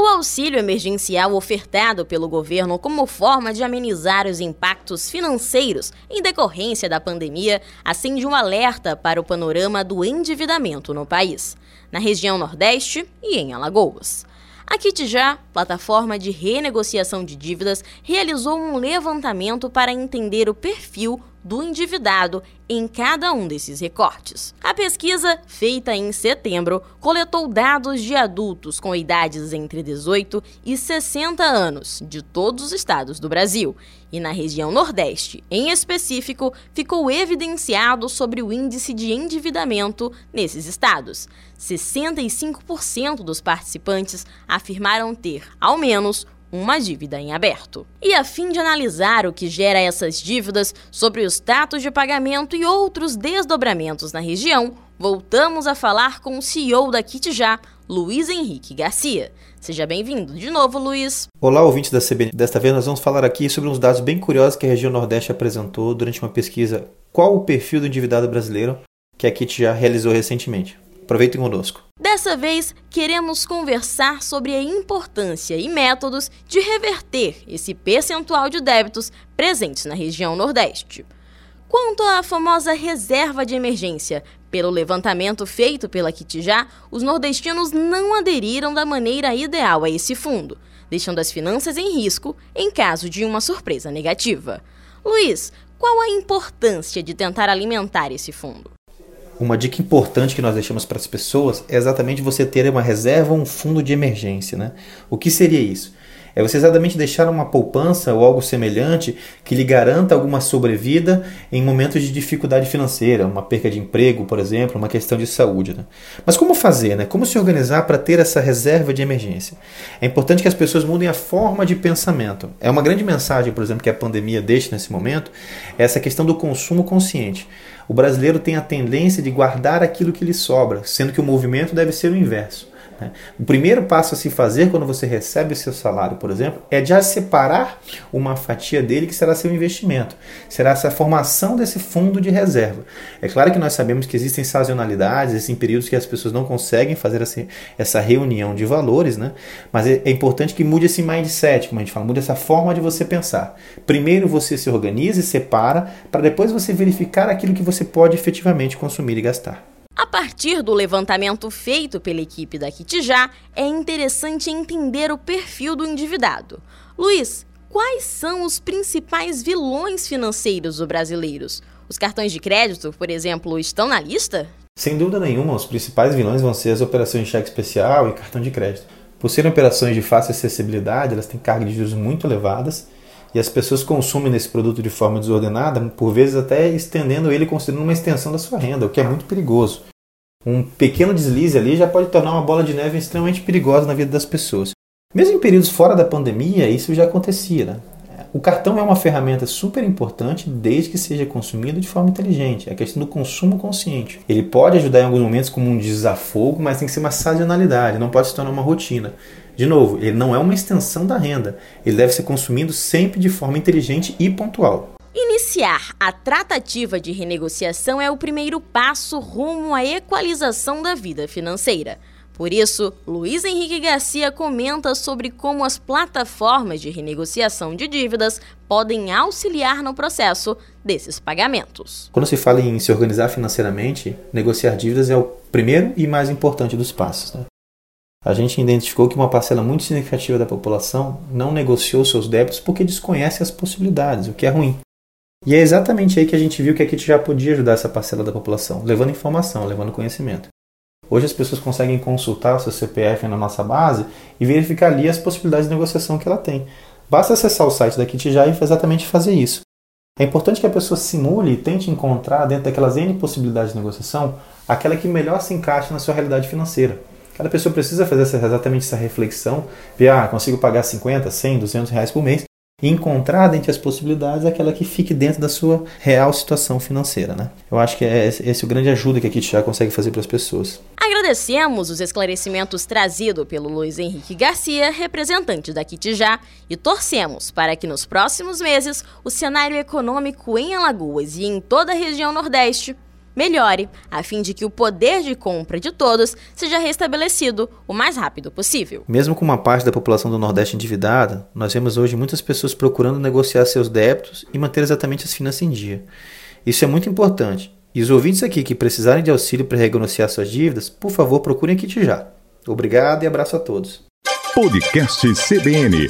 O auxílio emergencial ofertado pelo governo como forma de amenizar os impactos financeiros em decorrência da pandemia acende um alerta para o panorama do endividamento no país, na região Nordeste e em Alagoas. A Kitijá, plataforma de renegociação de dívidas, realizou um levantamento para entender o perfil do endividado em cada um desses recortes. A pesquisa, feita em setembro, coletou dados de adultos com idades entre 18 e 60 anos de todos os estados do Brasil. E na região Nordeste, em específico, ficou evidenciado sobre o índice de endividamento nesses estados. 65% dos participantes afirmaram ter, ao menos, uma dívida em aberto. E a fim de analisar o que gera essas dívidas, sobre os status de pagamento e outros desdobramentos na região, voltamos a falar com o CEO da Kitjá, Luiz Henrique Garcia. Seja bem-vindo de novo, Luiz. Olá, ouvintes da CBN. Desta vez nós vamos falar aqui sobre uns dados bem curiosos que a região Nordeste apresentou durante uma pesquisa Qual o perfil do endividado brasileiro que a Kitjá realizou recentemente. Aproveitem conosco. Dessa vez, queremos conversar sobre a importância e métodos de reverter esse percentual de débitos presentes na região Nordeste. Quanto à famosa reserva de emergência, pelo levantamento feito pela Kitijá, os nordestinos não aderiram da maneira ideal a esse fundo, deixando as finanças em risco em caso de uma surpresa negativa. Luiz, qual a importância de tentar alimentar esse fundo? Uma dica importante que nós deixamos para as pessoas é exatamente você ter uma reserva um fundo de emergência. Né? O que seria isso? É você exatamente deixar uma poupança ou algo semelhante que lhe garanta alguma sobrevida em momentos de dificuldade financeira, uma perca de emprego, por exemplo, uma questão de saúde. Né? Mas como fazer? Né? Como se organizar para ter essa reserva de emergência? É importante que as pessoas mudem a forma de pensamento. É uma grande mensagem, por exemplo, que a pandemia deixa nesse momento, é essa questão do consumo consciente. O brasileiro tem a tendência de guardar aquilo que lhe sobra, sendo que o movimento deve ser o inverso. Né? O primeiro passo a se fazer quando você recebe o seu salário, por exemplo, é já separar uma fatia dele que será seu investimento. Será essa formação desse fundo de reserva. É claro que nós sabemos que existem sazonalidades, existem períodos que as pessoas não conseguem fazer essa reunião de valores, né? mas é, é importante que mude esse mindset, como a gente fala, mude essa forma de você pensar. Primeiro você se organiza e separa, para depois você verificar aquilo que você pode efetivamente consumir e gastar. A partir do levantamento feito pela equipe da Kitijá, é interessante entender o perfil do endividado. Luiz, quais são os principais vilões financeiros dos brasileiros? Os cartões de crédito, por exemplo, estão na lista? Sem dúvida nenhuma, os principais vilões vão ser as operações de cheque especial e cartão de crédito. Por serem operações de fácil acessibilidade, elas têm cargas de juros muito elevadas e as pessoas consumem esse produto de forma desordenada, por vezes até estendendo ele considerando uma extensão da sua renda, o que é muito perigoso. Um pequeno deslize ali já pode tornar uma bola de neve extremamente perigosa na vida das pessoas. Mesmo em períodos fora da pandemia, isso já acontecia. Né? O cartão é uma ferramenta super importante desde que seja consumido de forma inteligente. É a questão do consumo consciente. Ele pode ajudar em alguns momentos como um desafogo, mas tem que ser uma sazonalidade, não pode se tornar uma rotina. De novo, ele não é uma extensão da renda. Ele deve ser consumido sempre de forma inteligente e pontual. Iniciar a tratativa de renegociação é o primeiro passo rumo à equalização da vida financeira. Por isso, Luiz Henrique Garcia comenta sobre como as plataformas de renegociação de dívidas podem auxiliar no processo desses pagamentos. Quando se fala em se organizar financeiramente, negociar dívidas é o primeiro e mais importante dos passos. Né? A gente identificou que uma parcela muito significativa da população não negociou seus débitos porque desconhece as possibilidades, o que é ruim. E é exatamente aí que a gente viu que a Kit já podia ajudar essa parcela da população, levando informação, levando conhecimento. Hoje as pessoas conseguem consultar o seu CPF na nossa base e verificar ali as possibilidades de negociação que ela tem. Basta acessar o site da Kit já e exatamente fazer isso. É importante que a pessoa simule e tente encontrar dentro daquelas N possibilidades de negociação aquela que melhor se encaixa na sua realidade financeira. Cada pessoa precisa fazer essa, exatamente essa reflexão, ver, ah, consigo pagar 50, 100, 200 reais por mês, e encontrar dentre as possibilidades aquela que fique dentro da sua real situação financeira. Né? Eu acho que é esse o grande ajuda que a Kit já consegue fazer para as pessoas. Agradecemos os esclarecimentos trazidos pelo Luiz Henrique Garcia, representante da Kitijá, e torcemos para que nos próximos meses o cenário econômico em Alagoas e em toda a região Nordeste melhore, a fim de que o poder de compra de todos seja restabelecido o mais rápido possível. Mesmo com uma parte da população do Nordeste endividada, nós vemos hoje muitas pessoas procurando negociar seus débitos e manter exatamente as finanças em dia. Isso é muito importante. E os ouvintes aqui que precisarem de auxílio para renegociar suas dívidas, por favor, procurem aqui já. Obrigado e abraço a todos. Podcast CBN